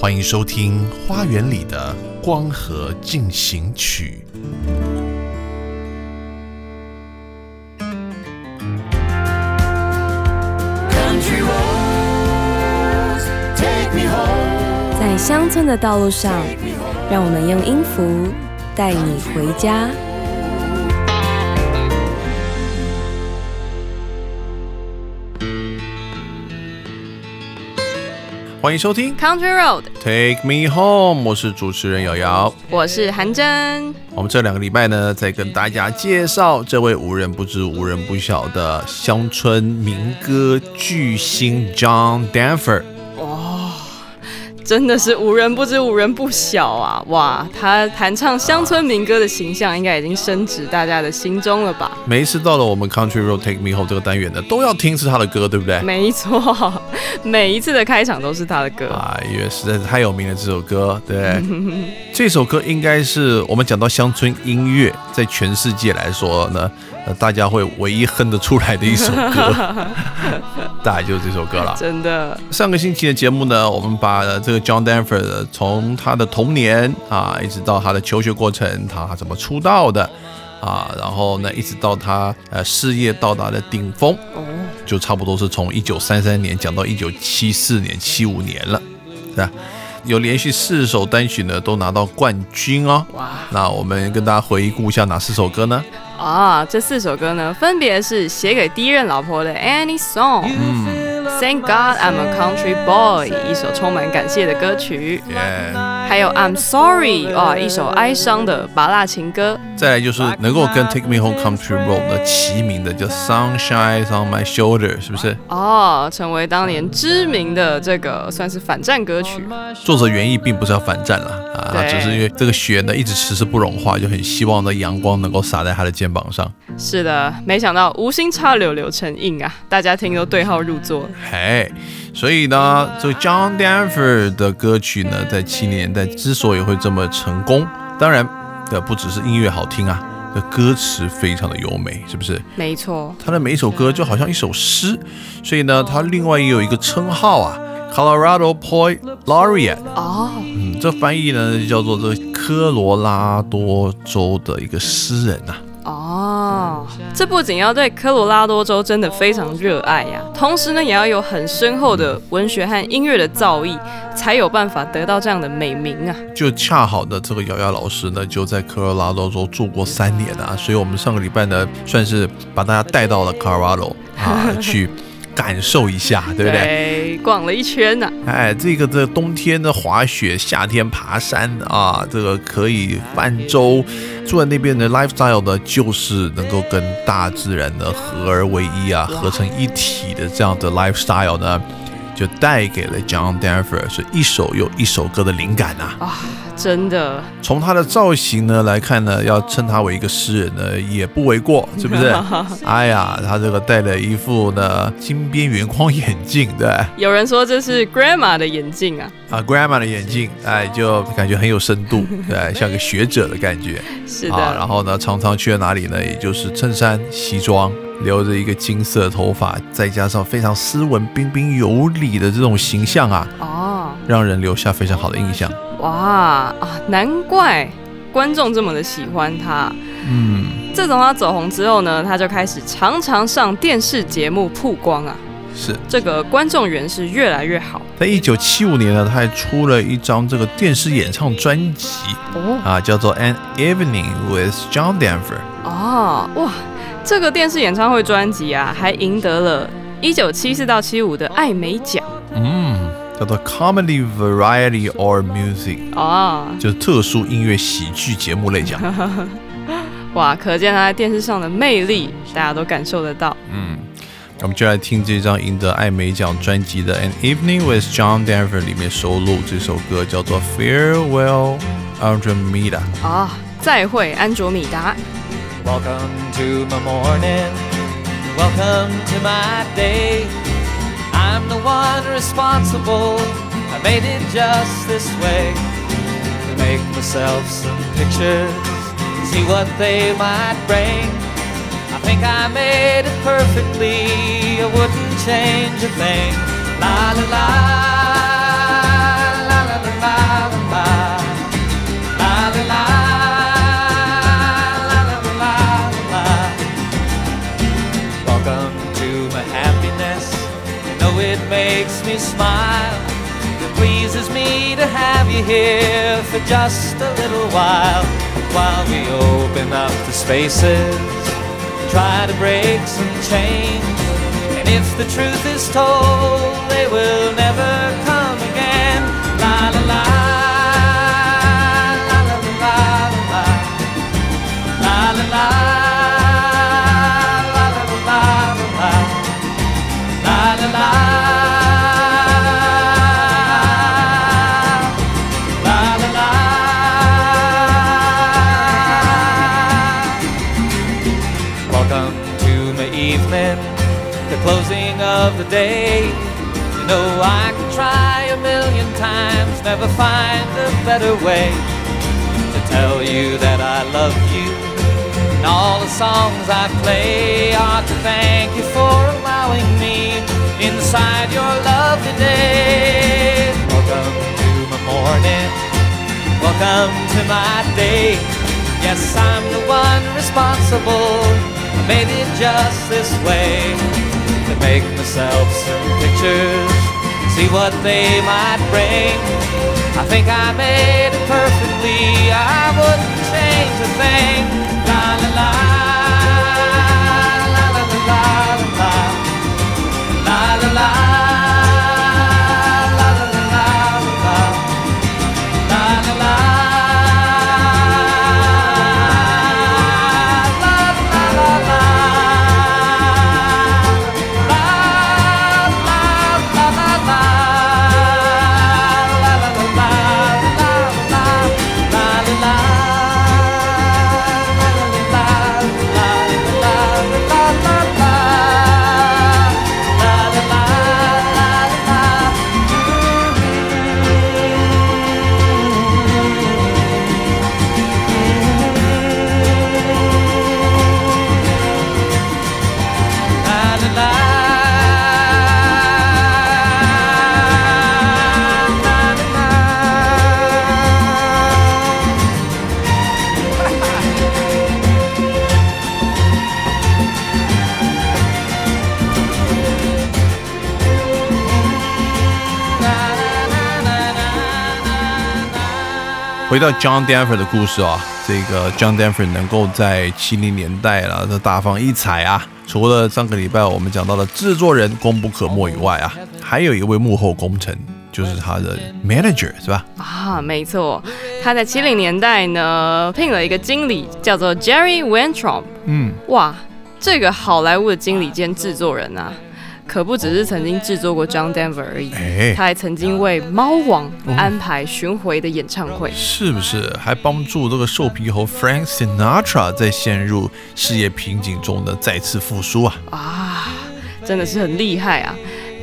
欢迎收听《花园里的光合进行曲》。在乡村的道路上，让我们用音符带你回家。欢迎收听 Country Road，Take Me Home，我是主持人瑶瑶。我是韩真。我们这两个礼拜呢，在跟大家介绍这位无人不知、无人不晓的乡村民歌巨星 John Denver。真的是无人不知，无人不晓啊！哇，他弹唱乡村民歌的形象，应该已经深植大家的心中了吧？每一次到了我们 Country Road Take Me Home 这个单元呢，都要听是他的歌，对不对？没错，每一次的开场都是他的歌。啊，因为实在是太有名了，这首歌，对，这首歌应该是我们讲到乡村音乐，在全世界来说呢，呃，大家会唯一哼得出来的一首歌，大概就是这首歌了。真的，上个星期的节目呢，我们把呃这个 John Denver 的从他的童年啊，一直到他的求学过程，他怎么出道的啊，然后呢，一直到他呃事业到达了顶峰，哦，就差不多是从一九三三年讲到一九七四年、七五年了，是吧？有连续四首单曲呢都拿到冠军哦。哇那我们跟大家回顾一下哪四首歌呢？啊！这四首歌呢，分别是写给第一任老婆的《Any Song》嗯，Thank God I'm a Country Boy》，一首充满感谢的歌曲，耶、还有《I'm Sorry》啊，一首哀伤的拔辣情歌。再来就是能够跟 Take Me Home Country Road 呢齐名的，叫 Sunshine on My Shoulder，是不是？哦，成为当年知名的这个算是反战歌曲。作者原意并不是要反战啦，啊，只是因为这个雪呢一直迟迟不融化，就很希望呢阳光能够洒在他的肩膀上。是的，没想到无心插柳柳成荫啊！大家听都对号入座。嘿，所以呢，这个 John Denver 的歌曲呢，在七零年代之所以会这么成功，当然，的，不只是音乐好听啊，这歌词非常的优美，是不是？没错，他的每一首歌就好像一首诗，所以呢，他另外也有一个称号啊，Colorado Poet Laureate。哦，嗯，这翻译呢叫做这科罗拉多州的一个诗人呐、哦，这不仅要对科罗拉多州真的非常热爱呀，同时呢，也要有很深厚的文学和音乐的造诣，才有办法得到这样的美名啊。就恰好的这个瑶瑶老师呢，就在科罗拉多州住过三年啊，所以我们上个礼拜呢，算是把大家带到了 Colorado 啊，去感受一下，对不对？对，逛了一圈呢、哎，这个这冬天的滑雪，夏天爬山啊，这个可以泛舟，住在那边的 lifestyle 呢，就是能够跟大自然的合而为一啊，合成一体的这样的 lifestyle 呢，就带给了 John Denver 是一首又一首歌的灵感啊。啊，真的，从他的造型呢来看呢，要称他为一个诗人呢，也不为过，是不是？哎呀，他这个戴了一副呢金边圆框眼镜，对。有人说这是 Grandma 的眼镜啊，啊，grandma 的眼镜，哎，就感觉很有深度，对，像个学者的感觉是的，啊。然后呢，常常去了哪里呢？也就是衬衫、西装，留着一个金色头发，再加上非常斯文、彬彬有礼的这种形象啊，哦，让人留下非常好的印象。哇啊，难怪观众这么的喜欢他。嗯，自从他走红之后呢，他就开始常常上电视节目曝光啊，是这个观众缘是越来越好在一九七五年呢，他还出了一张这个电视演唱专辑哦啊，叫做《An Evening with John Denver》。哦哇！这个电视演唱会专辑啊，还赢得了一九七四到七五的艾美奖嗯，叫做 Comedy Variety or Music，哦就是特殊音乐喜剧节目类奖。哇！可见他在电视上的魅力，大家都感受得到。嗯，我们就来听这张赢得艾美奖专辑的《An Evening with John Denver》里面收录这首歌，叫做《Farewell Andromeda》。啊，再会安卓米达。Welcome to my morning. Welcome to my day. I'm the one responsible. I made it just this way to make myself some pictures, see what they might bring. I think I made it perfectly. I wouldn't change a thing. La la la. Makes me smile. It pleases me to have you here for just a little while. While we open up the spaces, try to break some chains. And if the truth is told, they will never come again. La la la. Of the day. You know I could try a million times, never find a better way to tell you that I love you. And all the songs I play are to thank you for allowing me inside your lovely day. Welcome to my morning. Welcome to my day. Yes, I'm the one responsible. I made it just this way make myself some pictures, see what they might bring. I think I made it perfectly. I wouldn't change a thing. 回到 John Denver 的故事啊，这个 John Denver 能够在七零年代了，这大放异彩啊。除了上个礼拜我们讲到的制作人功不可没以外啊，还有一位幕后功臣，就是他的 manager 是吧？啊，没错，他在七零年代呢聘了一个经理，叫做 Jerry Weintraub。嗯，哇，这个好莱坞的经理兼制作人啊，可不只是曾经制作过 John Denver 而已，哎他还曾经为猫王安排巡回的演唱会。是不是还帮助这个瘦皮猴 Frank Sinatra 在陷入事业瓶颈中的再次复苏啊？啊，真的是很厉害啊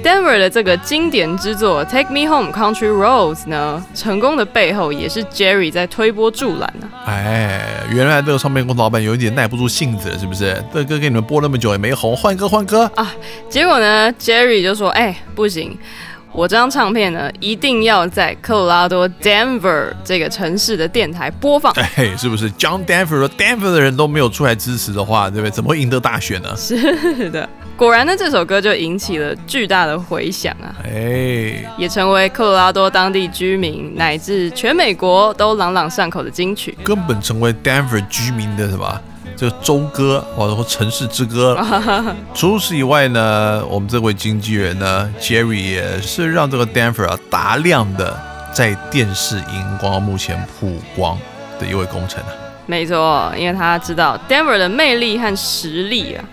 ！Denver 的这个经典之作《Take Me Home Country Roads》呢，成功的背后也是 Jerry 在推波助澜啊。哎，原来这个唱片公司老板有一点耐不住性子了，是不是？这歌给你们播那么久也没红，换歌换歌啊。结果呢，Jerry 就说：“哎、不行，我这张唱片呢，一定要在科罗拉多 Denver 这个城市的电台播放。哎，是不是？John Denver 和 Denver 的人都没有出来支持的话，对不对？怎么会赢得大选呢？是的，果然呢，这首歌就引起了巨大的回响啊，哎，也成为科罗拉多当地居民乃至全美国都朗朗上口的金曲。根本成为 Denver 居民的什么？这个州歌或者说城市之歌了。除此以外呢，我们这位经纪人呢，Jerry 也是让这个 Denver 啊大量的在电视荧光幕前曝光的一位功臣啊。没错，因为他知道 Denver 的魅力和实力啊。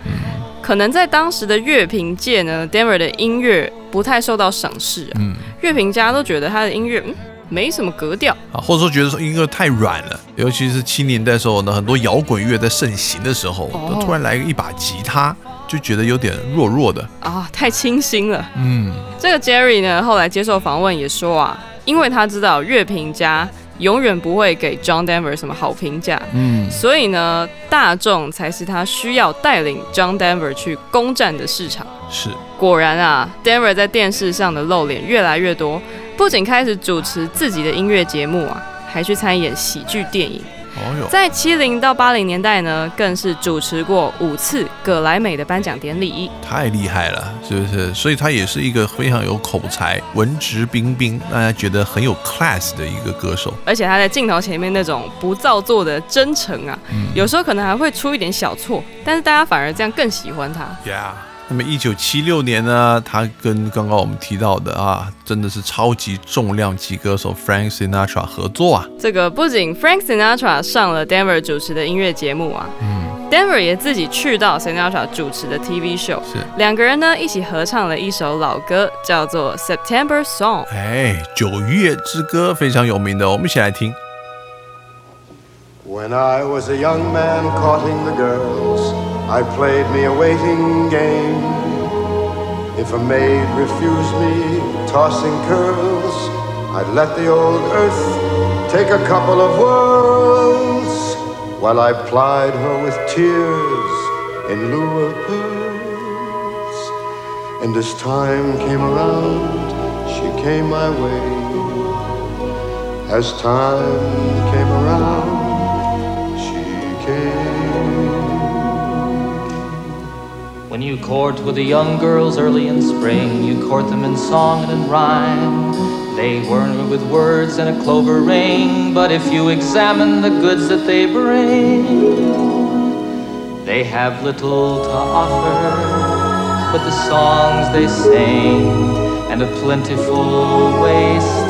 可能在当时的乐评界呢，Denver 的音乐不太受到赏识啊，嗯乐评家都觉得他的音乐嗯没什么格调。啊，或者说觉得说音乐太软了，尤其是七年代的时候呢，很多摇滚乐在盛行的时候，哦突然来一把吉他，就觉得有点弱弱的。啊，太清新了。嗯，这个 Jerry 呢，后来接受访问也说啊，因为他知道乐评家永远不会给 John Denver 什么好评价，嗯，所以呢，大众才是他需要带领 John Denver 去攻占的市场。是，果然啊，Denver 在电视上的露脸越来越多，不仅开始主持自己的音乐节目啊，还去参演喜剧电影。哦，在七零到八零年代呢，更是主持过五次葛莱美的颁奖典礼。太厉害了，是不是？所以他也是一个非常有口才、文质彬彬，大家觉得很有 class 的一个歌手。而且他在镜头前面那种不造作的真诚啊，有时候可能还会出一点小错，但是大家反而这样更喜欢他。Yeah。那么一九七六年呢，他跟刚刚我们提到的啊，真的是超级重量级歌手 Frank Sinatra 合作啊。这个不仅 Frank Sinatra 上了 Denver 主持的音乐节目啊，嗯，Denver 也自己去到 Sinatra 主持的 TV show，是。两个人呢一起合唱了一首老歌，叫做 September Song。哎，九月之歌非常有名的，我们一起来听。When I was a young man courting the girls, I played me a waiting game. If a maid refused me, tossing curls, I'd let the old earth take a couple of whirls while I plied her with tears in lieu of pearls. And as time came around, she came my way. As time came around, When you court with the young girls early in spring, you court them in song and in rhyme. They weren't with words and a clover ring, but if you examine the goods that they bring, they have little to offer but the songs they sing and a plentiful waste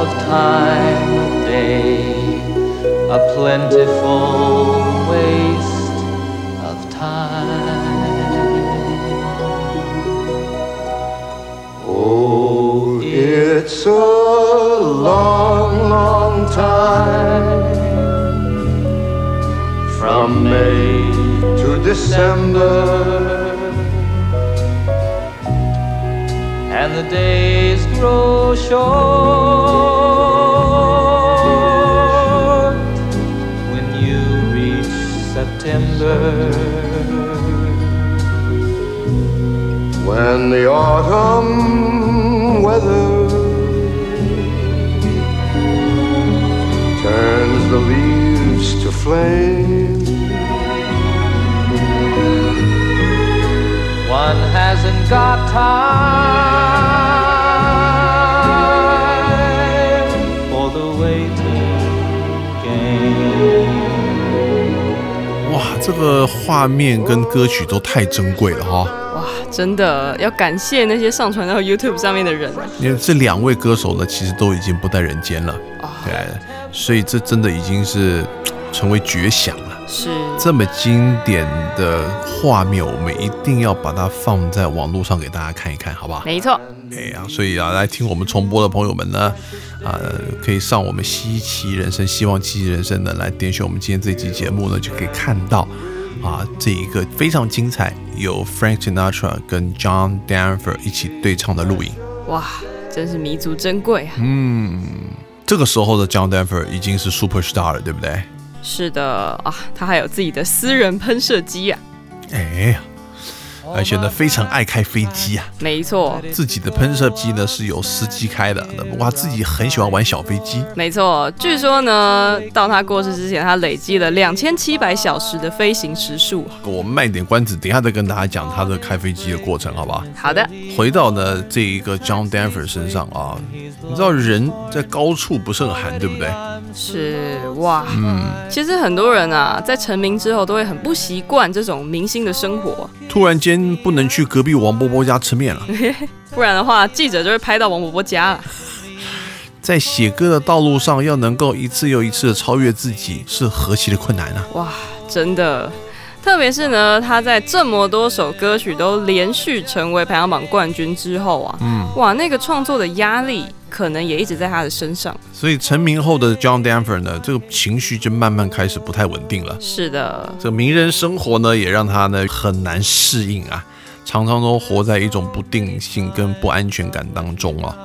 of time a day. A plentiful it's a long, long time from May to December. and the days grow short when you reach September. When the autumn weather flame. One hasn't got time for the waiting game. 哇，这个画面跟歌曲都太珍贵了哈！哇，真的要感谢那些上传到 YouTube 上面的人啊！因为这两位歌手呢，其实都已经不在人间了，啊对，所以这真的已经是嘖成为绝响了。是这么经典的画面，我们一定要把它放在网络上给大家看一看，好不好？没错。哎呀，所以啊，来听我们重播的朋友们呢，啊、可以上我们稀奇人生、希望奇迹人生呢，来点选我们今天这期节目呢，就可以看到啊，这一个非常精彩，有 Frank Sinatra 跟 John Denver 一起对唱的录影。哇，真是弥足珍贵啊！嗯，这个时候的 John Denver 已经是 super star 了，对不对？是的啊，他还有自己的私人喷射机呀，哎呀，而且呢，非常爱开飞机啊。没错，自己的喷射机呢是由司机开的，不过他自己很喜欢玩小飞机。没错。据说呢，到他过世之前，他累积了两千七百小时的飞行时数。我们卖点关子，等一下再跟大家讲他的开飞机的过程，好不好？好的，回到呢这一个 John Denver 身上啊，你知道人在高处不胜寒，对不对？是哇，嗯，其实很多人啊，在成名之后都会很不习惯这种明星的生活，突然间不能去隔壁王伯伯家吃面了，不然的话，记者就会拍到王伯伯家了。在写歌的道路上，要能够一次又一次的超越自己，是何其的困难啊！哇，真的。特别是呢，他在这么多首歌曲都连续成为排行榜冠军之后啊，嗯，哇，那个创作的压力可能也一直在他的身上。所以成名后的 John Denver 呢，这个情绪就慢慢开始不太稳定了。是的，这名人生活呢，也让他呢很难适应啊，常常都活在一种不定性跟不安全感当中啊。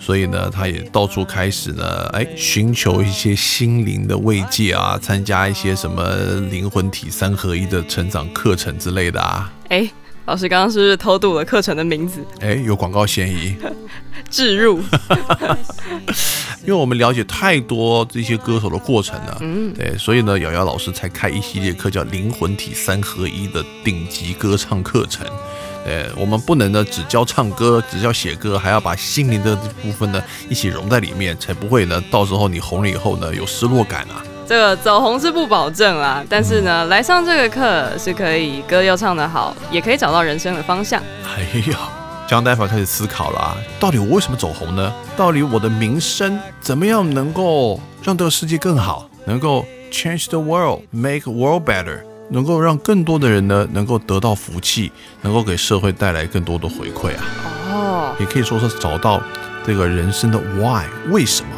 所以呢，他也到处开始呢，哎，寻求一些心灵的慰藉啊，参加一些什么灵魂体三合一的成长课程之类的啊。哎，老师刚刚是不是偷渡了课程的名字？哎，有广告嫌疑。置入。因为我们了解太多这些歌手的过程了，嗯，对，所以呢，瑶瑶老师才开一系列课，叫灵魂体三合一的顶级歌唱课程。呃，我们不能呢只教唱歌，只教写歌，还要把心灵的部分呢一起融在里面，才不会呢到时候你红了以后呢有失落感啊。这个走红是不保证啦，但是呢来上这个课是可以歌又唱得好，也可以找到人生的方向。哎呀，江大夫开始思考了，到底我为什么走红呢？到底我的名声怎么样能够让这个世界更好，能够 change the world，make world better。能够让更多的人呢，能够得到福气，能够给社会带来更多的回馈啊！哦，也可以说是找到这个人生的 why，为什么？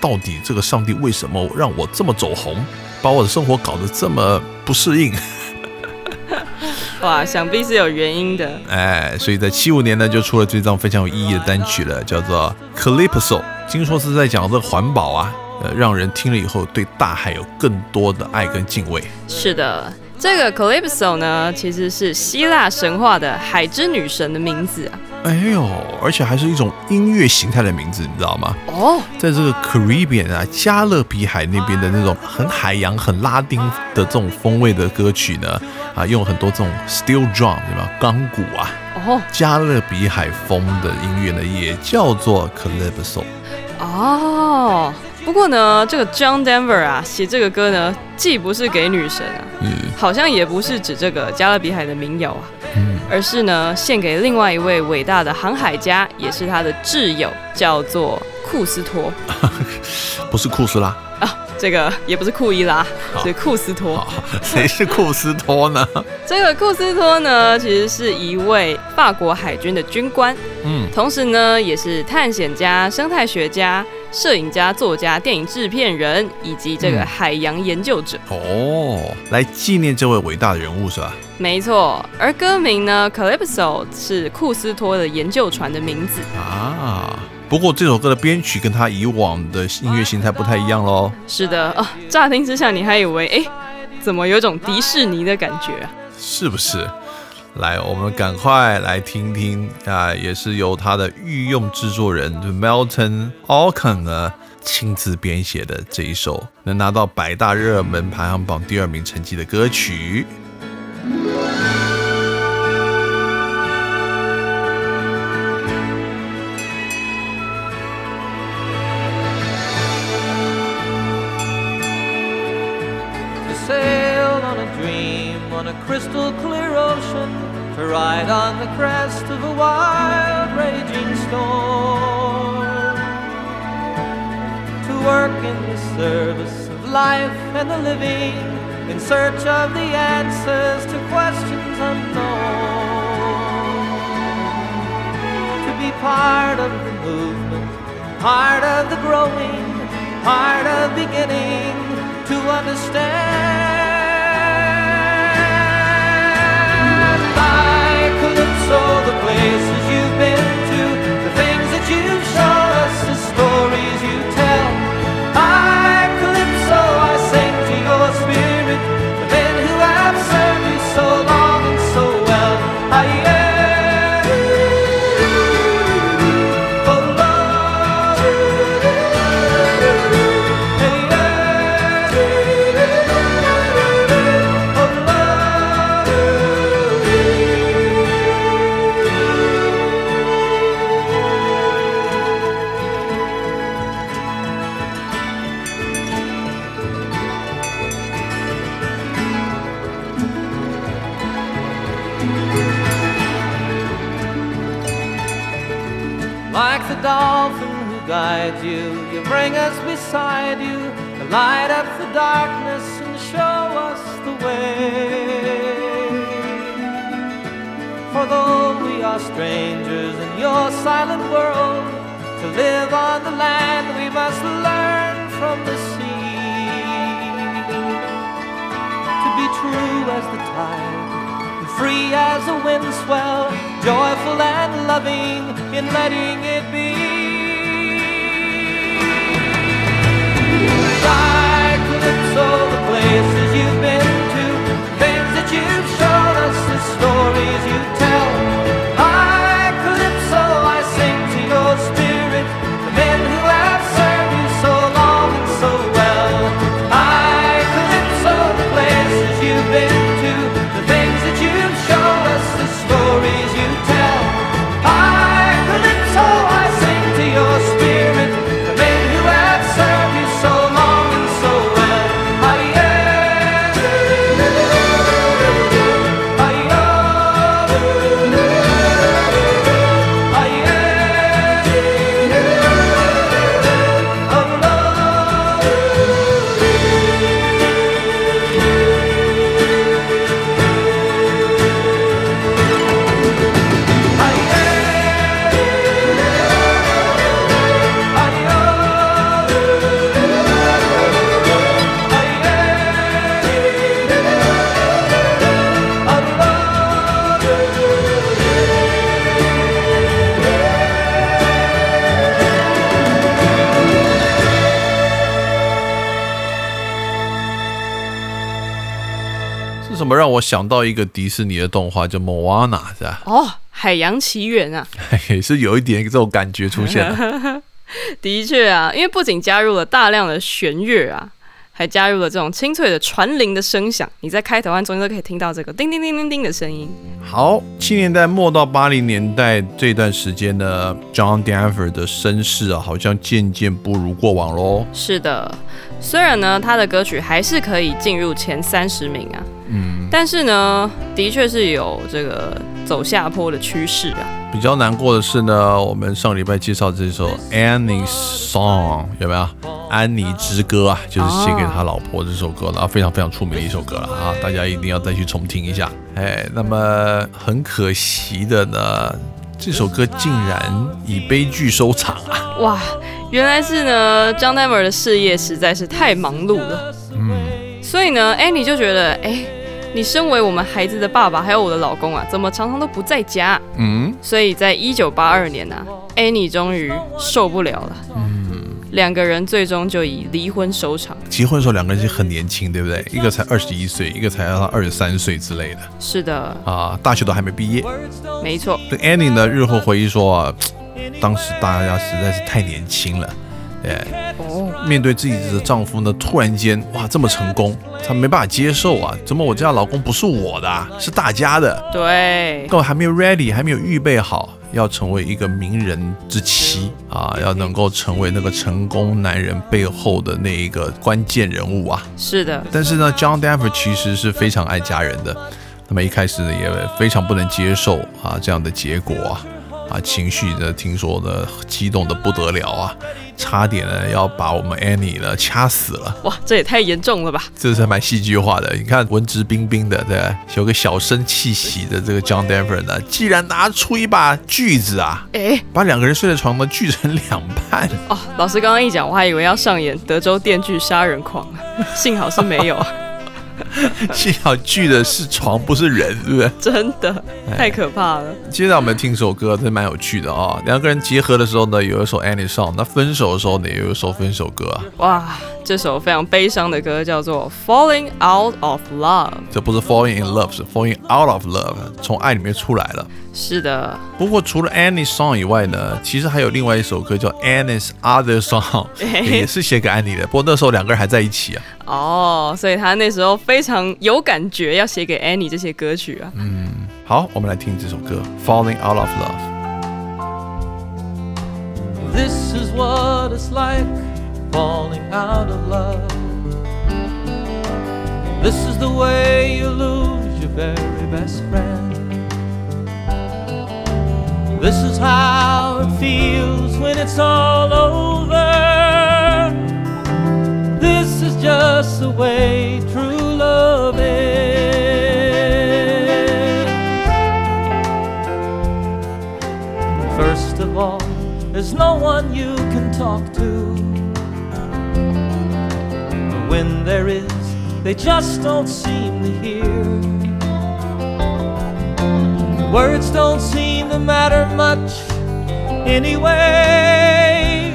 到底这个上帝为什么让我这么走红，把我的生活搞得这么不适应？哇，想必是有原因的。哎，所以在七五年呢，就出了这张非常有意义的单曲了，叫做《Calypso》，听说是在讲这个环保啊。呃，让人听了以后对大海有更多的爱跟敬畏。是的，这个 Calypso 呢，其实是希腊神话的海之女神的名字啊。哎呦，而且还是一种音乐形态的名字，你知道吗？哦，在这个 Caribbean 啊，加勒比海那边的那种很海洋、很拉丁的这种风味的歌曲呢，啊，用很多这种 steel drum 对吧？钢鼓啊。哦，加勒比海风的音乐呢，也叫做 Calypso。哦。不过呢，这个 John Denver 啊，写这个歌呢，既不是给女神啊，嗯，好像也不是指这个加勒比海的民谣啊，嗯，而是呢，献给另外一位伟大的航海家，也是他的挚友，叫做库斯托，不是库斯拉。啊，这个也不是库伊拉，是库斯托，谁是库斯托呢？这个库斯托呢，其实是一位法国海军的军官，嗯，同时呢，也是探险家、生态学家。摄影家、作家、电影制片人以及这个海洋研究者。哦，来纪念这位伟大的人物是吧？没错，而歌名呢，Calypso 是库斯托的研究船的名字啊。不过这首歌的编曲跟他以往的音乐形态不太一样喽。是的啊，乍听之下你还以为哎，怎么有种迪士尼的感觉啊？是不是？来，我们赶快来听听啊，也是由他的御用制作人 Melton Alcon 呢亲自编写的这一首能拿到百大热门排行榜第二名成绩的歌曲。Crystal clear ocean to ride on the crest of a wild raging storm. To work in the service of life and the living in search of the answers to questions unknown to be part of the movement part of the growing part of beginning to understand all the places you've been to, the things that you've shown us, the stories you tell. Like the dolphin who guides you, you bring us beside you, to light up the darkness and show us the way. For though we are strangers in your silent world, to live on the land we must learn from the sea. To be true as the tide free as a wind swell, joyful and loving in letting it be. Calypso, the places 什么让我想到一个迪士尼的动画叫《Moana》是吧？哦，海洋奇缘啊，也是有一点这种感觉出现了。的确啊，因为不仅加入了大量的弦乐啊，还加入了这种清脆的船铃的声响，你在开头和中间都可以听到这个叮叮叮叮叮的声音。好，七年代末到八零年代这段时间呢，John Denver 的声势啊，好像渐渐不如过往喽。是的，虽然呢，他的歌曲还是可以进入前三十名啊，嗯，但是呢，的确是有这个走下坡的趋势啊。比较难过的是呢，我们上礼拜介绍这首 Annie's Song 有没有？安妮之歌啊，就是写给他老婆这首歌了，啊，非常非常出名的一首歌了啊，大家一定要再去重听一下。哎，那么很可惜的呢，这首歌竟然以悲剧收场啊。哇，原来是呢，John Denver 的事业实在是太忙碌了，嗯，所以呢，Annie 就觉得，哎，你身为我们孩子的爸爸，还有我的老公啊，怎么常常都不在家？嗯，所以在一九八二年呢、啊、，Annie 终于受不了了，嗯，两个人最终就以离婚收场。结婚的时候两个人其实很年轻，对不对？一个才二十一岁，一个才二十三岁之类的是的，啊，大学都还没毕业。没错，对 Annie 呢，日后回忆说啊，当时大家实在是太年轻了，哎，哦，面对自己的丈夫呢，突然间哇这么成功，她没办法接受啊，怎么我家老公不是我的、啊，是大家的，对根，本还没有 ready，还没有预备好。要成为一个名人之妻啊，要能够成为那个成功男人背后的那一个关键人物啊！是的，但是呢，John Denver 其实是非常爱家人的，那么一开始呢也非常不能接受啊这样的结果啊，啊情绪呢听说呢激动的不得了啊，差点呢要把我们 Annie 呢掐死了，哇，这也太严重了吧？这是蛮戏剧化的。你看文质彬彬的，对，有个小生气息的这个 John Denver 呢，既然拿出一把锯子啊，哎，把两个人睡的床呢锯成两半，哦，老师刚刚一讲，我还以为要上演德州电锯杀人狂，幸好是没有啊，幸好锯的是床不是人，对不对？真的太可怕了。接下来我们听首歌，这蛮有趣的啊、两个人结合的时候呢，有一首 Annie Song；那分手的时候呢，也有一首分手歌啊。哇，这首非常悲伤的歌叫做《Falling Out of Love》。这不是 Falling in Love，是 Falling Out of Love，从爱里面出来了。是的，不过除了 Annie Song 以外呢，其实还有另外一首歌叫 Annie's Other Song，也是写给安妮的。不过那时候两个人还在一起啊。哦，所以他那时候非常有感觉，要写给 Annie 这些歌曲啊。嗯好，我们来听这首歌《Falling Out of Love》。This is what it's like falling out of love. This is the way you lose your very best friend. This is how it feels when it's all over. This is just the way true love is. First of all, there's no one you can talk to. But When there is, they just don't seem to hear. Words don't seem to matter much anyway.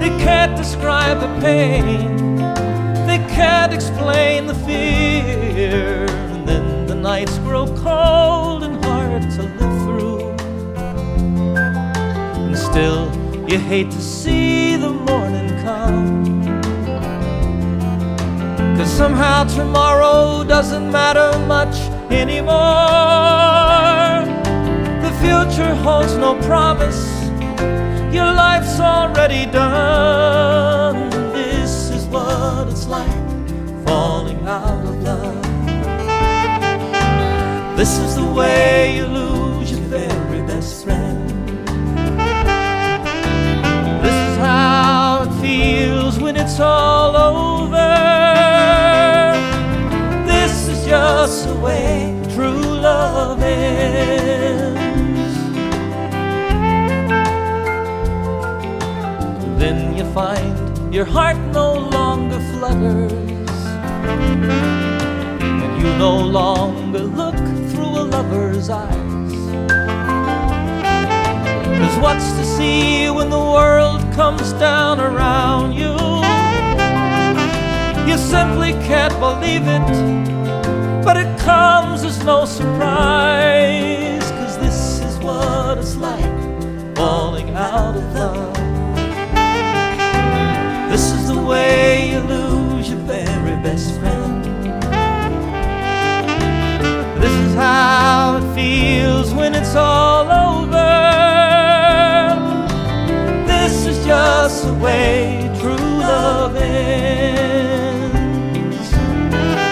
They can't describe the pain, they can't explain the fear. And then the nights grow cold and hard to live through. And still, you hate to see the morning come. Cause somehow tomorrow doesn't matter much anymore. Future holds no promise. Your life's already done. This is what it's like falling out of love. This is the way you lose your very best friend. This is how it feels when it's all over. This is just the way true love ends. Find your heart no longer flutters, and you no longer look through a lover's eyes. Cause what's to see when the world comes down around you? You simply can't believe it, but it comes as no surprise. Cause this is what it's like falling out of love. The way you lose your very best friend. This is how it feels when it's all over. This is just the way true love ends.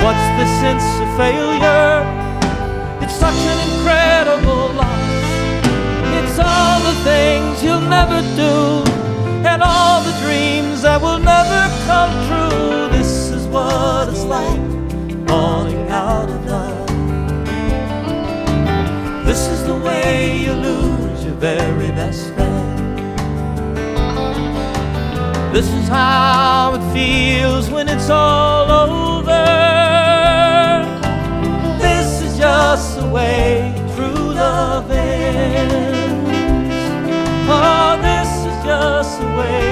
What's the sense of failure? It's such an incredible loss. It's all the things you'll never do, and all the dreams that will come true. This is what it's like falling out of love. This is the way you lose your very best friend. This is how it feels when it's all over. This is just the way true love ends. Oh, this is just the way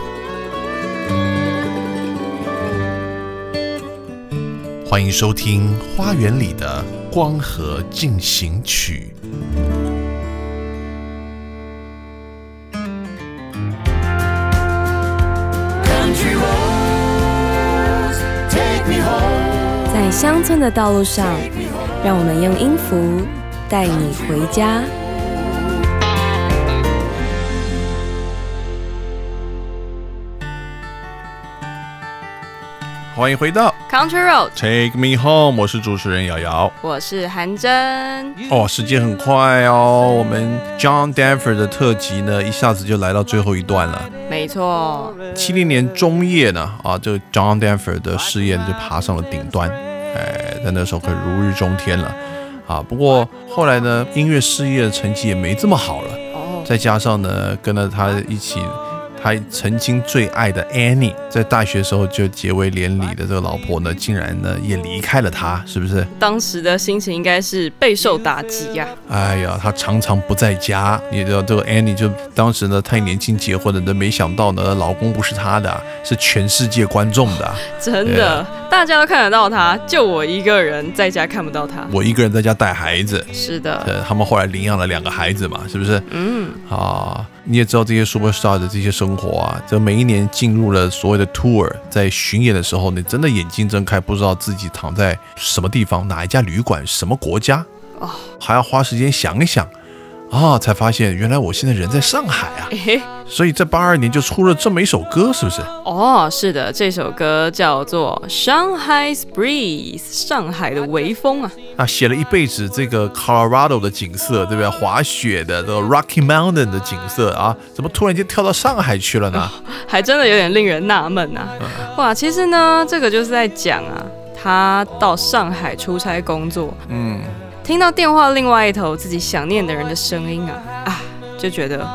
欢迎收听《花园里的光合进行曲》。在乡村的道路上，让我们用音符带你回家。欢迎回到 Country Road，Take Me Home，我是主持人瑶瑶。我是韩真。哦，时间很快哦，我们 John Denver 的特辑呢，一下子就来到最后一段了。没错，七零年中叶呢，啊，这个 John Denver 的事业就爬上了顶端，哎，在那时候可如日中天了，啊，不过后来呢，音乐事业的成绩也没这么好了，哦，再加上呢，跟着他一起。他曾经最爱的 Annie，在大学时候就结为连理的这个老婆呢，竟然呢也离开了他，是不是？当时的心情应该是备受打击呀、哎呀，他常常不在家。你知道这个 Annie 就当时呢太年轻结婚了，都没想到呢，老公不是她的啊，是全世界观众的啊。真的，大家都看得到他，就我一个人在家看不到他。我一个人在家带孩子，是的，呃，他们后来领养了两个孩子嘛，是不是？嗯，啊，你也知道这些 super star 的这些生活啊，这每一年进入了所谓的 tour，在巡演的时候，你真的眼睛睁开，不知道自己躺在什么地方，哪一家旅馆，什么国家，哦，还要花时间想一想，啊，才发现原来我现在人在上海啊。诶，所以在八二年就出了这么一首歌，是不是？哦，是的，这首歌叫做《Shanghai's Breeze》，上海的微风啊。啊，写了一辈子这个 Colorado 的景色，对不对？滑雪的这个 Rocky Mountain 的景色啊，怎么突然间跳到上海去了呢？还真的有点令人纳闷呐。哇，其实呢，这个就是在讲啊，他到上海出差工作，嗯，听到电话另外一头自己想念的人的声音啊啊，就觉得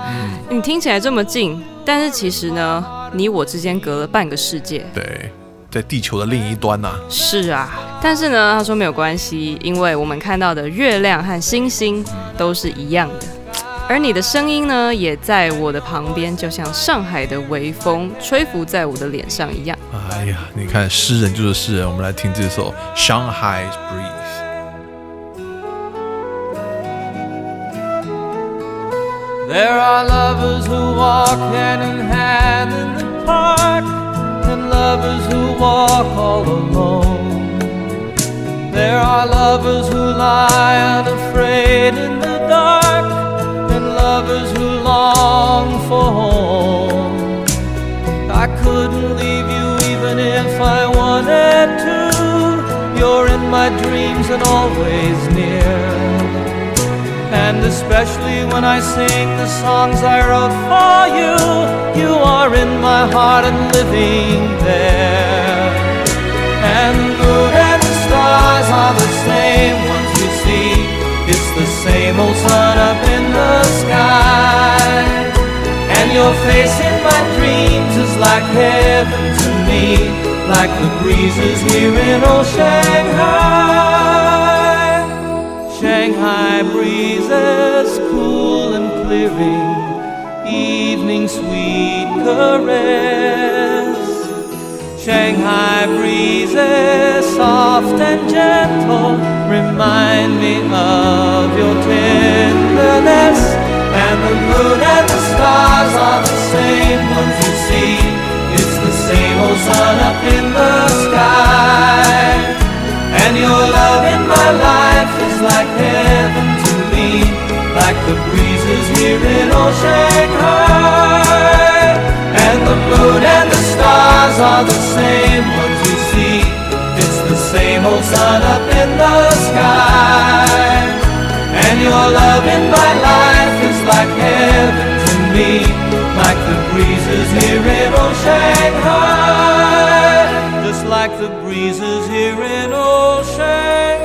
你听起来这么近，但是其实呢，你我之间隔了半个世界。对，在地球的另一端呐、是啊，但是呢，他说没有关系，因为我们看到的月亮和星星都是一样的，而你的声音呢，也在我的旁边，就像上海的微风吹拂在我的脸上一样。哎呀，你看，诗人就是诗人。我们来听这首《Shanghai's Breeze》。There are lovers who walk hand in hand in the park, and lovers who walk all alone. There are lovers who lie unafraid in the dark, and lovers who long for home. I couldn't leave you even if I wanted to. You're in my dreams and always near. And especially when I sing the songs I wrote for you, you are in my heart and living there. And moon and the stars are the same ones you see. It's the same old sun up in the sky. And your face in my dreams is like heaven to me, like the breezes here in old Shanghai. Shanghai breezes cool and clearing, evening sweet caress. Shanghai breezes soft and gentle remind me of your tenderness. And the moon and the stars are the same ones you see. It's the same old sun up in the sky. And your love in my life like heaven to me, like the breezes here in old Shanghai. And the moon and the stars are the same ones you see. It's the same old sun up in the sky. And your love in my life is like heaven to me, like the breezes here in old Shanghai. Just like the breezes here in old Shanghai.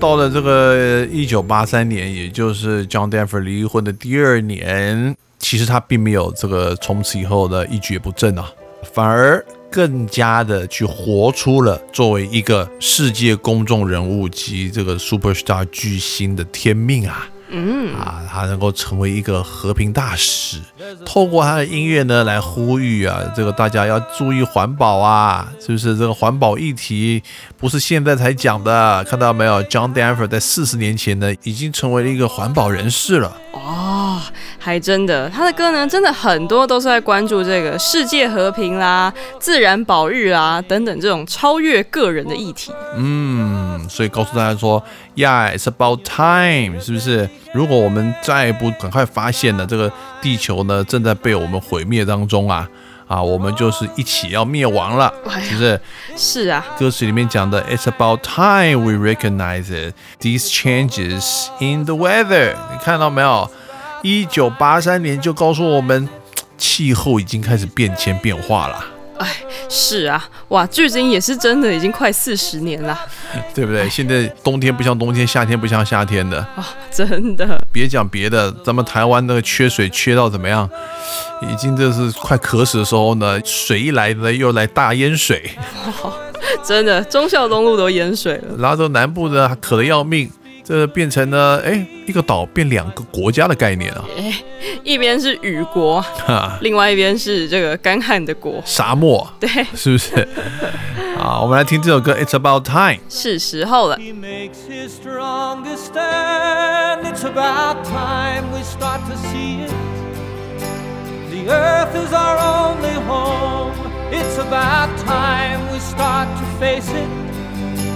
到了这个一九八三年，也就是 John Denver 离婚的第二年，其实他并没有这个从此以后的一蹶不振啊，反而更加的去活出了作为一个世界公众人物及这个 superstar 巨星的天命啊。嗯啊，他能够成为一个和平大使，透过他的音乐呢来呼吁啊，这个大家要注意环保啊，是不是？这个环保议题不是现在才讲的，看到没有？John Denver 在四十年前呢，已经成为了一个环保人士了。哦，还真的，他的歌呢，真的很多都是在关注这个世界和平啦、自然保育啦等等这种超越个人的议题。嗯，所以告诉大家说，Yeah，it's about time，是不是？如果我们再不赶快发现呢，这个地球呢正在被我们毁灭当中啊，啊，我们就是一起要灭亡了，是不是？是啊，歌词里面讲的，It's about time we recognize it. These changes in the weather，你看到没有？一九八三年就告诉我们，气候已经开始变迁变化了，哎，是啊，哇，距今也是真的已经快四十年了对不对？现在冬天不像冬天，夏天不像夏天的。啊、真的。别讲别的，咱们台湾那个缺水缺到怎么样？已经这是快渴死的时候呢，水一来呢又来大淹水，真的，忠孝东路都淹水了。然后这个南部呢渴得要命，这变成了哎一个岛变两个国家的概念啊，一边是雨国，哈，另外一边是这个干旱的国。沙漠对，是不是？啊，我们来听这首歌《It's About Time》。是时候了。He makes his strongest stand. It's it's about time we start to see it. The earth is our only home. It's about time we start to face it.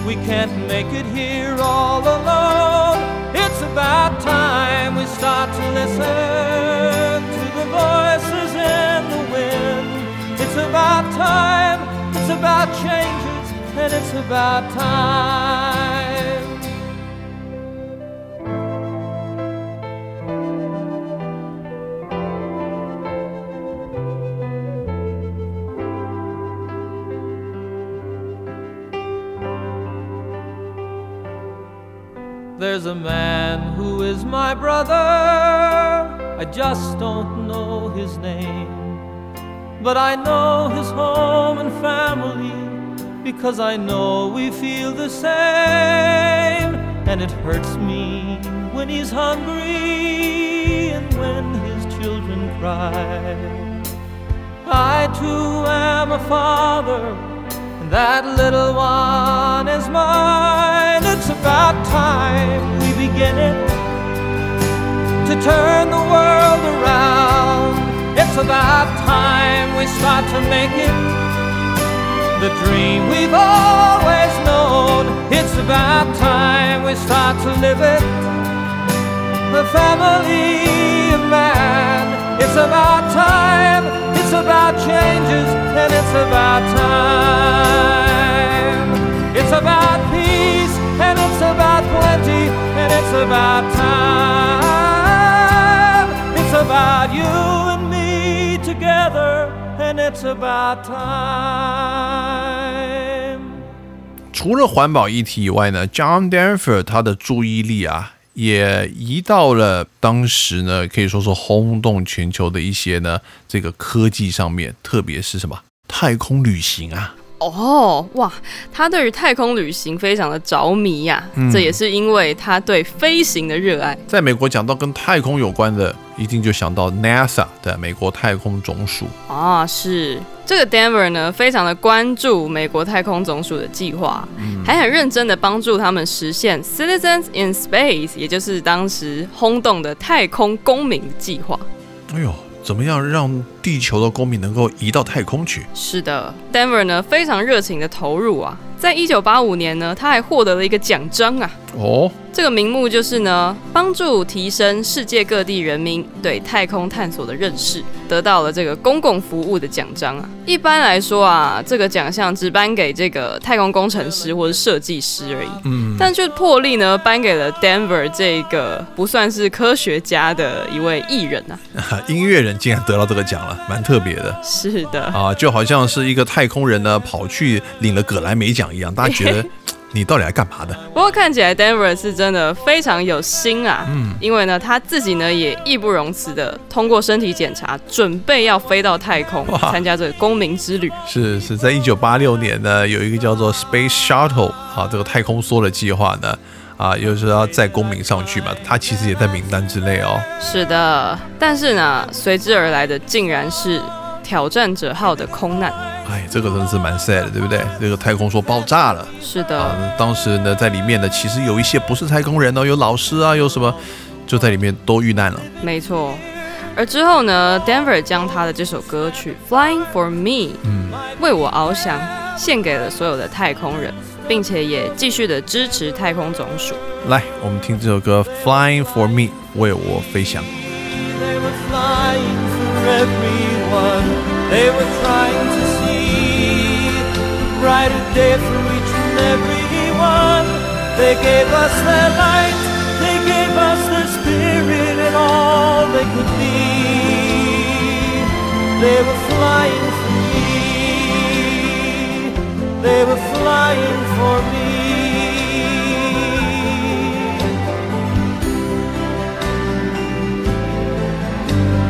We can't make it here all alone. It's about time we start to listen to the voices in the wind. It's about time, it's about changes, and it's about time. There's a man who is my brother. I just don't know his name. But I know his home and family because I know we feel the same. And it hurts me when he's hungry and when his children cry. I too am a father, and that little one is mine. It's about time we begin it to turn the world around. It's about time we start to make it the dream we've always known. It's about time we start to live it. The family of man. It's about time. It's about changes, and it's about time. It's about peace, it's about plenty, and it's about time. It's about you and me together, and it's about time. 除了环保议题以外呢，John Denver 他的注意力啊，也移到了当时呢，可以说是轰动全球的一些呢这个科技上面，特别是什么太空旅行啊。哦，哇，他对于太空旅行非常的着迷呀、这也是因为他对飞行的热爱。在美国讲到跟太空有关的，一定就想到 NASA 的美国太空总署。啊，是这个 Denver 呢，非常的关注美国太空总署的计划，还很认真的帮助他们实现 Citizens in Space，也就是当时轰动的太空公民计划。哎呦，怎么样让地球的公民能够移到太空去？是的，Denver 呢非常热情的投入啊，在一九八五年呢，他还获得了一个奖章啊，哦，这个名目就是呢，帮助提升世界各地人民对太空探索的认识，得到了这个公共服务的奖章啊。一般来说啊，这个奖项只颁给这个太空工程师或者设计师而已，嗯，但却破例呢颁给了 Denver 这个不算是科学家的一位艺人啊。音乐人竟然得到这个奖了，蛮特别的。是的，啊，就好像是一个太空人呢跑去领了葛莱美奖一样，大家觉得 你到底来干嘛的？不过看起来 Denver 是真的非常有心啊，嗯因为呢他自己呢也义不容辞的通过身体检查，准备要飞到太空参加这个公民之旅。是是在一九八六年呢，有一个叫做 Space Shuttle 啊，这个太空梭的计划呢，啊，又是要载公民上去嘛，他其实也在名单之内哦。是的，但是呢随之而来的竟然是挑战者号的空难。哎，这个真的是蛮 sad 的，对不对？这个太空说爆炸了是的，啊！当时呢，在里面呢，其实有一些不是太空人哦，有老师啊，有什么就在里面都遇难了。没错。而之后呢，Denver 将他的这首歌曲《Flying for Me》嗯，为我翱翔献给了所有的太空人，并且也继续的支持太空总署。来，我们听这首歌《Flying for Me》，为我飞翔。They were everyone. They were trying to see a brighter day for each and every one. They gave us their light. They gave us their spirit and all they could be. They were flying for me. They were flying for me.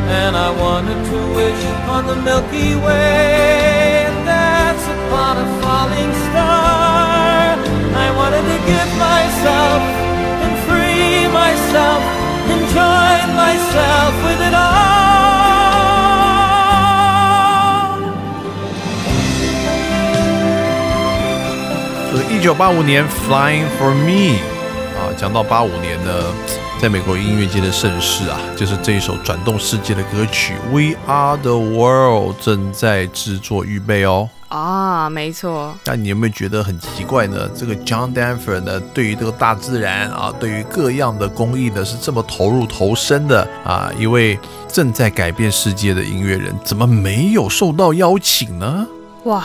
And I wanted to wish on the Milky Way and dance upon a falling star. I wanted to give myself and free myself and join myself with it all. 这个一九八五年《Flying for Me》啊，讲到八五年呢， 在美国音乐界的盛世啊，就是这一首转动世界的歌曲《We Are the World》正在制作预备哦。啊，没错。那你有没有觉得很奇怪呢？这个 John Denver 呢，对于这个大自然啊，对于各样的工艺呢，是这么投入投身的啊，一位正在改变世界的音乐人，怎么没有受到邀请呢？哇！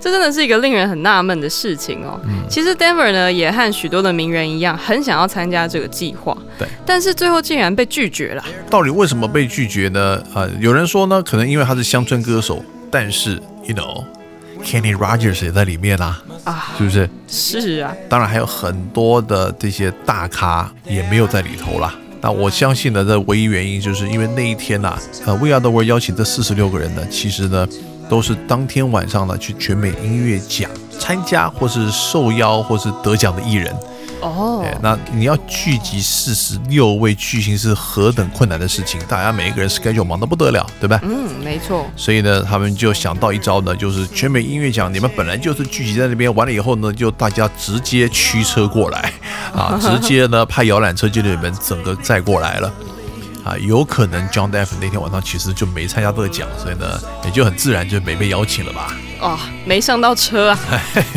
这真的是一个令人很纳闷的事情哦。其实 Denver 呢，也和许多的名人一样，很想要参加这个计划。对，但是最后竟然被拒绝了。到底为什么被拒绝呢？呃，有人说呢，可能因为他是乡村歌手，但是 you know，Kenny Rogers 也在里面啦，啊，是不是？是啊。当然还有很多的这些大咖也没有在里头啦。那我相信呢，这唯一原因就是因为那一天呐，呃，We Are the World 邀请这四十六个人呢，其实呢。都是当天晚上呢去全美音乐奖参加，或是受邀，或是得奖的艺人。哦，那你要聚集四十六位巨星是何等困难的事情？大家每一个人 schedule 忙得不得了，对吧？嗯，没错。所以呢，他们就想到一招呢，就是全美音乐奖，你们本来就是聚集在那边，完了以后呢，就大家直接驱车过来，啊，直接呢派摇览车就你们整个载过来了。啊，有可能 John Denver 那天晚上其实就没参加这个奖，所以呢，也就很自然就没被邀请了吧？哦，没上到车啊，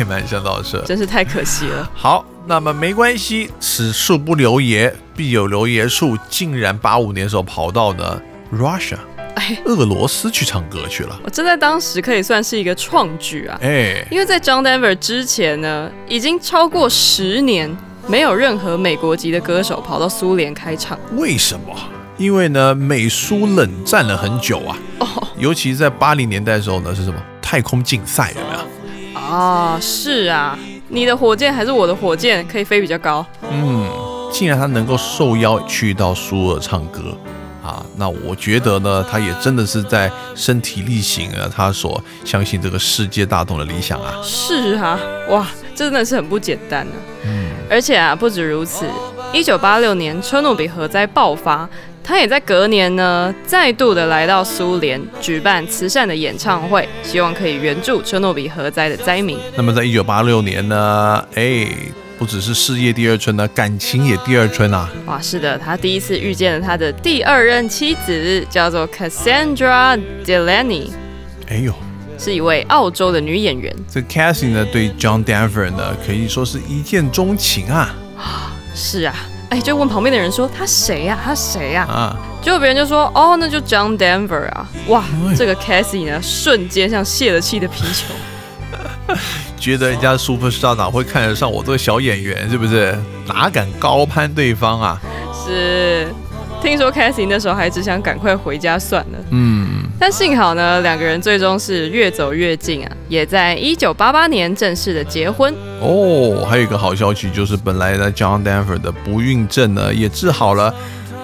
没上到车，真是太可惜了。好，那么没关系，此处不留爷，必有留爷处。竟然八五年的时候跑到呢 Russia，哎，俄罗斯去唱歌去了。我这在当时可以算是一个创举啊，哎，因为在 John Denver 之前呢，已经超过十年没有任何美国籍的歌手跑到苏联开唱。为什么？因为呢，美苏冷战了很久啊，哦，尤其在八零年代的时候呢，是什么太空竞赛有没有？啊，是啊，你的火箭还是我的火箭可以飞比较高？嗯，既然他能够受邀去到苏尔唱歌啊，那我觉得呢，他也真的是在身体力行啊，他所相信这个世界大同的理想啊。是啊，哇，真的是很不简单呢。嗯，而且啊，不止如此，一九八六年车诺比核灾爆发。他也在隔年呢，再度的来到苏联举办慈善的演唱会，希望可以援助车诺比核灾的灾民。那么在一九八六年呢，哎，不只是事业第二春呢，感情也第二春啊！哇，是的，他第一次遇见了他的第二任妻子，叫做 Cassandra Delaney。哎呦，是一位澳洲的女演员。这 Cassie 呢，对 John Denver 呢，可以说是一见钟情啊！是啊。哎，就问旁边的人说他谁呀？他谁呀？啊！结果别人就说哦，那就 John Denver 啊！哇，这个 Cassie 呢，瞬间像泄了气的皮球，觉得人家 Super Star 哪会看得上我这个小演员？是不是？哪敢高攀对方啊？是。听说 Cassie 那时候还只想赶快回家算了。嗯，但幸好呢，两个人最终是越走越近啊，也在一九八八年正式的结婚。哦，还有一个好消息就是，本来的 John Denver 的不孕症呢也治好了，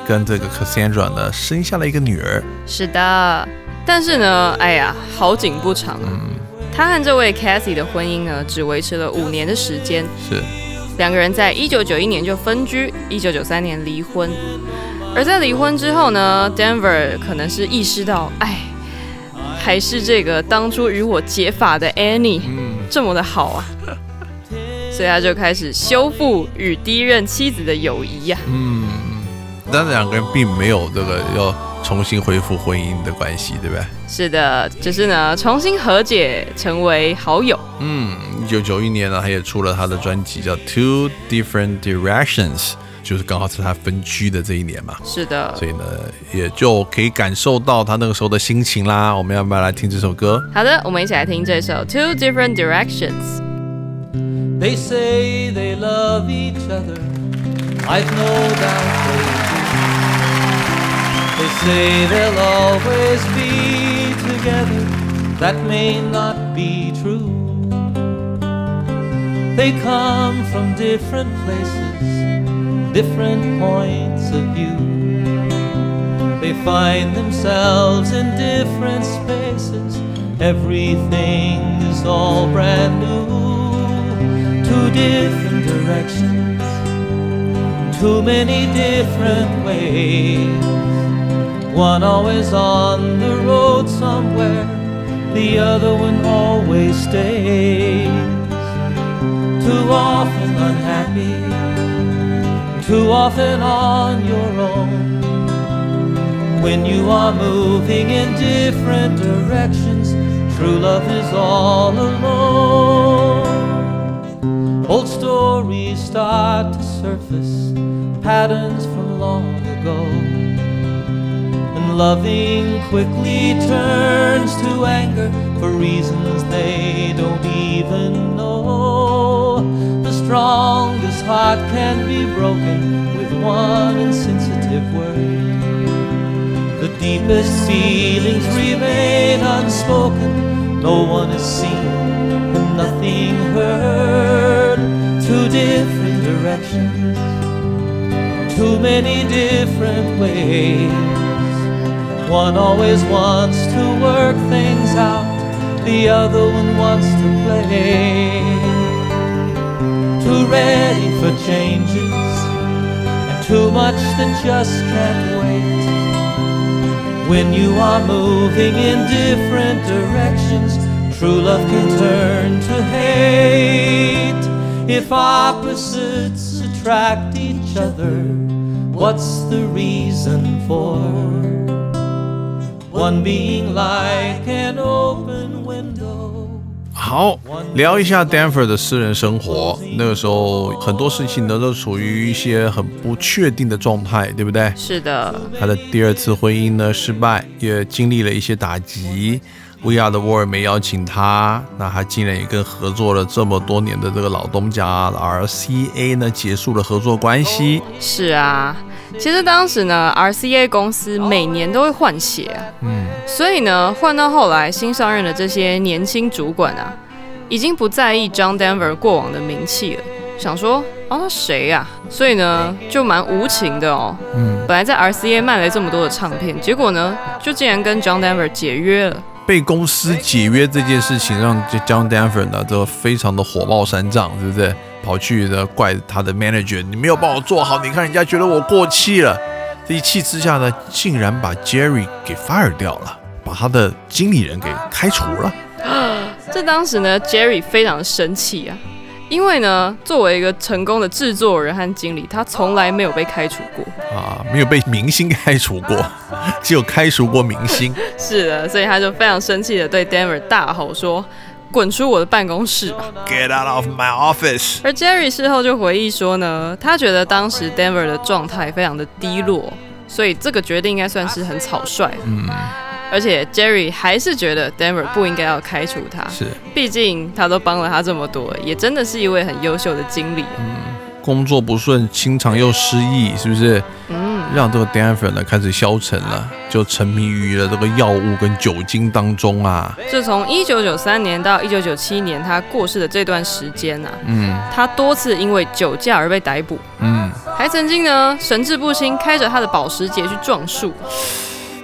跟这个 Cassandra 呢生下了一个女儿。是的，但是呢，哎呀，好景不长，嗯，他和这位 Cassie 的婚姻呢只维持了五年的时间。是，两个人在一九九一年就分居，一九九三年离婚。而在离婚之后呢，Denver 可能是意识到，哎，还是这个当初与我结发的 Annie 这么的好啊，所以他就开始修复与第一任妻子的友谊呀。嗯，但是两个人并没有这个要重新恢复婚姻的关系，对不对？是的，只是呢重新和解，成为好友。嗯，一九九一年呢，他也出了他的专辑叫《Two Different Directions》。就是刚好是他分居的这一年嘛，是的，所以呢，也就可以感受到他那个时候的心情啦。我们要不要来听这首歌？好的，我们一起来听这首《Two Different Directions》。They say they love each other. I've no doubt they do. They say they'll always be together. That may not be true. They come from different places different points of view. They find themselves in different spaces. Everything is all brand new. Two different directions, too many different ways. One always on the road somewhere, the other one always stays. Too often unhappy too often on your own. When you are moving in different directions, true love is all alone. Old stories start to surface, patterns from long ago. And loving quickly turns to anger for reasons they don't even know. Strongest heart can be broken with one insensitive word. The deepest feelings remain unspoken. No one is seen and nothing heard. Two different directions, too many different ways. One always wants to work things out, the other one wants to play. Too ready for changes, and too much that just can't wait. When you are moving in different directions, true love can turn to hate. If opposites attract each other, what's the reason for one being like an open? 好，聊一下 Danfer 的私人生活。那个时候很多事情呢都处于一些很不确定的状态，对不对？是的，他的第二次婚姻呢失败，也经历了一些打击。We Are the World 没邀请他，那他竟然也跟合作了这么多年的这个老东家 RCA 呢结束了合作关系。是啊。其实当时呢，RCA 公司每年都会换血啊，嗯，所以呢，换到后来新上任的这些年轻主管啊，已经不在意 John Denver 过往的名气了，想说啊，那谁呀？所以呢，就蛮无情的哦。嗯，本来在 RCA 卖了这么多的唱片，结果呢，就竟然跟 John Denver 解约了。被公司解约这件事情，让 John Denver 呢都非常的火冒三丈，对不对？跑去的怪他的 manager，你没有帮我做好，你看人家觉得我过气了。这一气之下呢，竟然把 Jerry 给 fire 掉了，把他的经理人给开除了。这当时呢，Jerry 非常的生气啊，因为呢，作为一个成功的制作人和经理，他从来没有被开除过啊，没有被明星开除过，只有开除过明星。是的，所以他就非常生气的对 Denver 大吼说。滚出我的办公室吧！Get out of my office！而 Jerry 事后就回忆说呢，他觉得当时 Denver 的状态非常的低落，所以这个决定应该算是很草率。嗯，而且 Jerry 还是觉得 Denver 不应该要开除他，是，毕竟他都帮了他这么多，也真的是一位很优秀的经理。嗯。工作不顺，经常又失忆，是不是？嗯，让这个 Denver 呢开始消沉了，就沉迷于了这个药物跟酒精当中啊。自从一九九三年到一九九七年他过世的这段时间啊，嗯，他多次因为酒驾而被逮捕，嗯，还曾经呢神志不清，开着他的保时捷去撞树。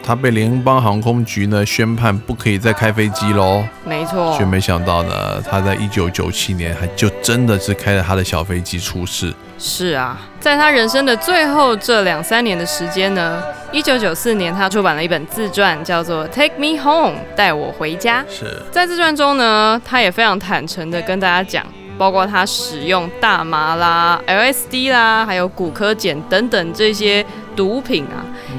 他被联邦航空局呢宣判不可以再开飞机喽，没错，却没想到呢，他在一九九七年还就真的是开了他的小飞机出事。是啊，在他人生的最后这两三年的时间呢，一九九四年他出版了一本自传，叫做《Take Me Home》，带我回家。是在自传中呢，他也非常坦诚的跟大家讲。包括他使用大麻啦、LSD 啦，还有骨科碱等等这些毒品啊，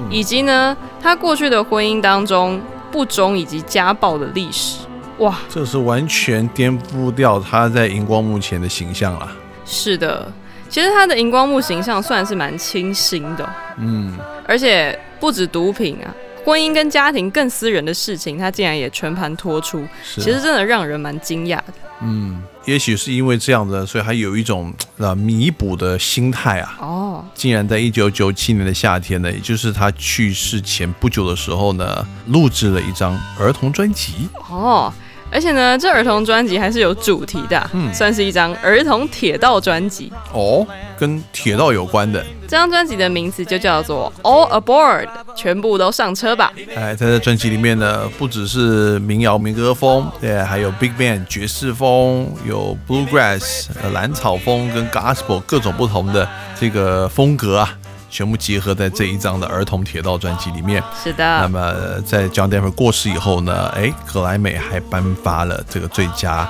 以及呢，他过去的婚姻当中不忠以及家暴的历史，哇，这是完全颠覆掉他在荧光幕前的形象啦。是的，其实他的荧光幕形象算是蛮清新的，嗯，而且不止毒品啊，婚姻跟家庭更私人的事情，他竟然也全盘托出，其实真的让人蛮惊讶的，嗯。也许是因为这样的，所以还有一种啊弥补的心态啊。哦，竟然在一九九七年的夏天呢，也就是他去世前不久的时候呢，录制了一张儿童专辑。哦。而且呢，这儿童专辑还是有主题的，嗯，算是一张儿童铁道专辑哦，跟铁道有关的。这张专辑的名字就叫做 All Aboard，全部都上车吧。哎，在这专辑里面呢，不只是民谣民歌风，对，还有 Big Band 爵士风，有 Bluegrass 蓝草风跟 Gospel 各种不同的这个风格啊。全部结合在这一张的儿童铁道专辑里面。是的。那么在 John Denver 过世以后呢，哎，格莱美还颁发了这个最佳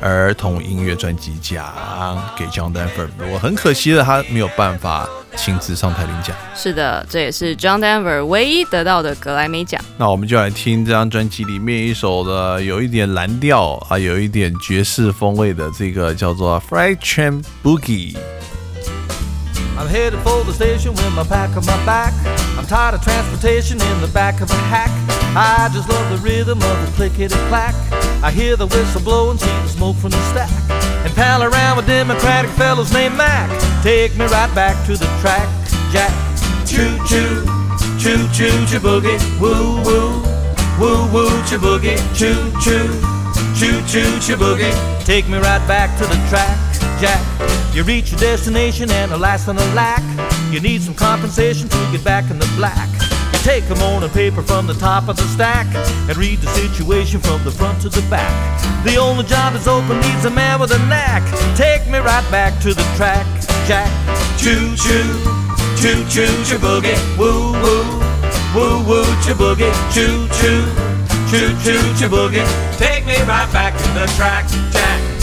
儿童音乐专辑奖给 John Denver。不过很可惜的，他没有办法亲自上台领奖。是的，这也是 John Denver 唯一得到的格莱美奖。那我们就来听这张专辑里面一首的有一点蓝调啊，有一点爵士风味的这个叫做 Freight Train Boogie。I'm headed for the station with my pack on my back. I'm tired of transportation in the back of a hack. I just love the rhythm of the clickety clack. I hear the whistle blow and see the smoke from the stack. And pal around with Democratic fellows named Mac. Take me right back to the track, Jack. Choo choo, choo choo choo boogie, woo woo, woo woo choo boogie, choo choo, choo choo choo boogie. Take me right back to the track, Jack. You reach your destination and alas and alack, you need some compensation to get back in the black. You take a morning paper from the top of the stack and read the situation from the front to the back. The only job that's open needs a man with a knack. Take me right back to the track, Jack. Choo choo, choo choo choo boogie, woo woo, woo woo choo boogie, choo choo, choo choo choo boogie. Take me right back to the track, Jack.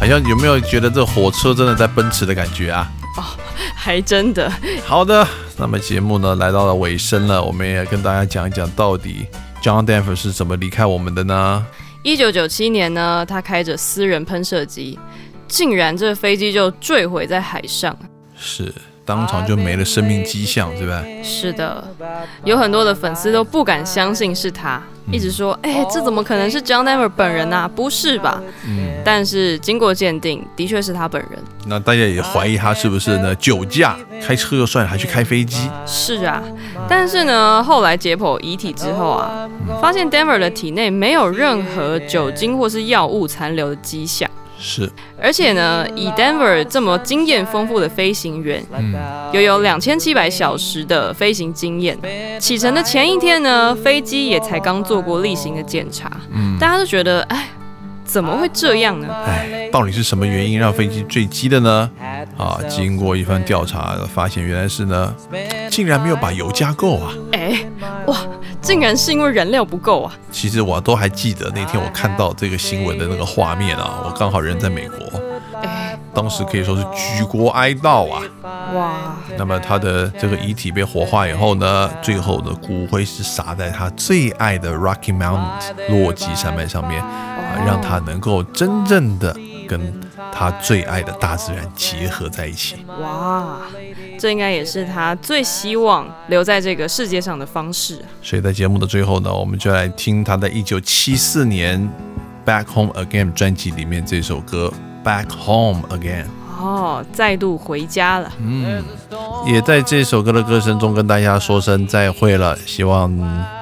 好像有没有觉得这火车真的在奔驰的感觉啊？哦还真的，好的，那么节目呢来到了尾声了，我们也跟大家讲一讲到底 John Denver 是怎么离开我们的呢？一九九七年呢，他开着私人喷射机，竟然这飞机就坠毁在海上。是当场就没了生命迹象，对吧？是的，有很多的粉丝都不敢相信是他，一直说：“哎、这怎么可能是 John Denver 本人啊？不是吧？”嗯，但是经过鉴定，的确是他本人。那大家也怀疑他是不是呢酒驾开车就算了，还去开飞机？是啊，但是呢，后来解剖遗体之后啊，发现 Denver 的体内没有任何酒精或是药物残留的迹象。是，而且呢，以 Denver 这么经验丰富的飞行员，又有两千七百小时的飞行经验，启程的前一天呢，飞机也才刚做过例行的检查，大家都觉得，哎，怎么会这样呢？哎，到底是什么原因让飞机坠机的呢？啊，经过一番调查，发现原来是呢，竟然没有把油加够啊！哎，哇，竟然是因为燃料不够啊！其实我都还记得那天我看到这个新闻的那个画面啊，我刚好人在美国，哎，当时可以说是举国哀悼啊。哇，那么他的这个遗体被火化以后呢，最后的骨灰是撒在他最爱的 Rocky Mountains 落基山脉上面，啊，让他能够真正的跟他最爱的大自然结合在一起。哇，这应该也是他最希望留在这个世界上的方式。所以在节目的最后呢，我们就来听他在一九七四年《Back Home Again》专辑里面这首歌《Back Home Again》。哦，再度回家了。嗯，也在这首歌的歌声中跟大家说声再会了。希望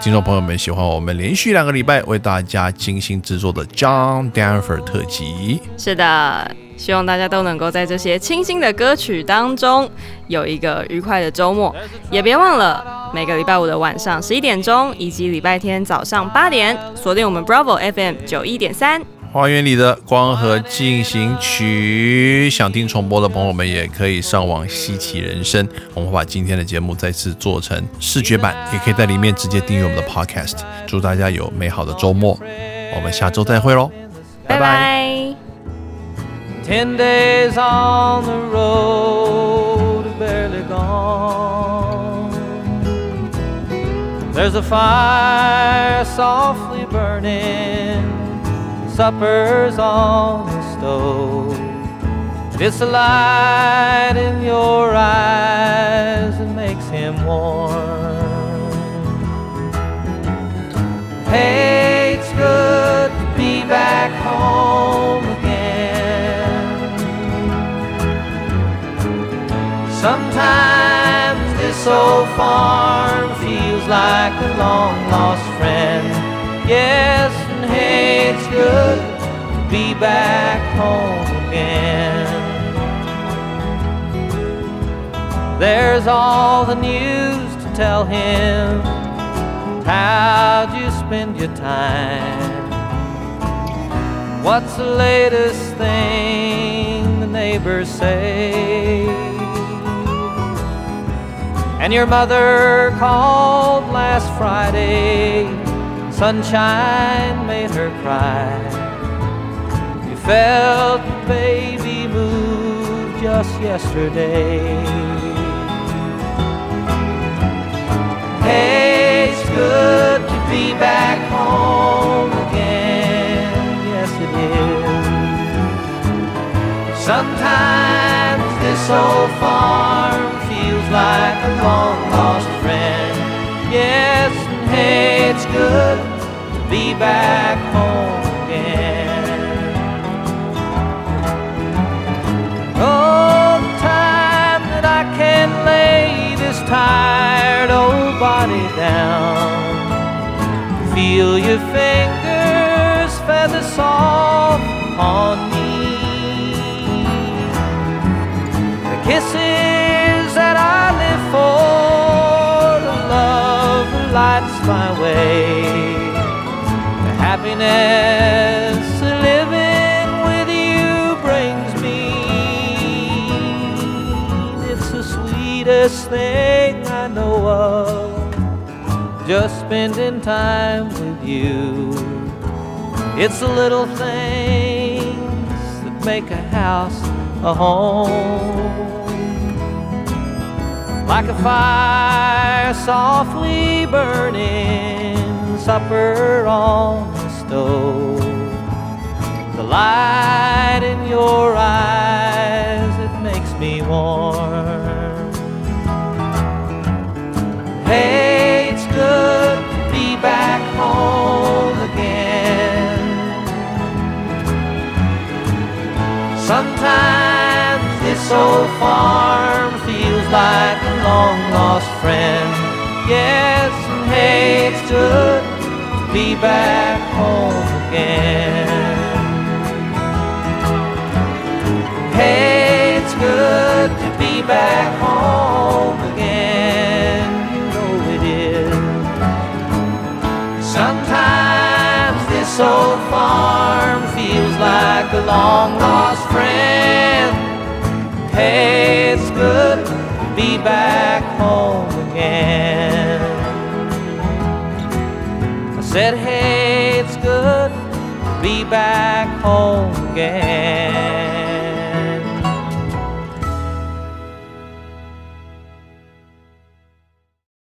听众朋友们喜欢我们连续两个礼拜为大家精心制作的 John Denver 特辑。是的，希望大家都能够在这些清新的歌曲当中有一个愉快的周末。也别忘了每个礼拜五的晚上十一点钟，以及礼拜天早上八点，锁定我们 Bravo FM 九一点三。花园里的光和进行曲，想听重播的朋友们也可以上网稀奇人生。我们会把今天的节目再次做成视觉版，也可以在里面直接订阅我们的 Podcast。祝大家有美好的周末，我们下周再会喽，拜拜 Ten days on the road, barely gone. There's a fire softly burning, supper's on the stove. It's the light in your eyes that makes him warm. Hey, it's good to be back home again. Sometimes this old farm feels like a long lost friend. Yes, it's good to be back home again. There's all the news to tell him. How'd you spend your time? What's the latest thing the neighbors say? And your mother called last Friday. Sunshine made her cry. You felt the baby move just yesterday. Hey, it's good to be back home again. Yes, it is. Sometimes this old farm feels like a long lost friend. Yes, and hey, it's good be back home again. Oh, the time that I can lay this tired old body down. Feel your fingers feather soft on me. The kisses happiness living with you brings me. It's the sweetest thing I know of just spending time with you. It's the little things that make a house a home. Like a fire softly burning, supper on stove. The light in your eyes, it makes me warm. Hey, it's good to be back home again. Sometimes this old farm feels like a long lost friend. Yes, and hey, it's good be back home again. Hey, it's good to be back home again. You know it is. Sometimes this old farm feels like a long lost friend. Hey, it's good to be back home said, hey, it's good to be back home again.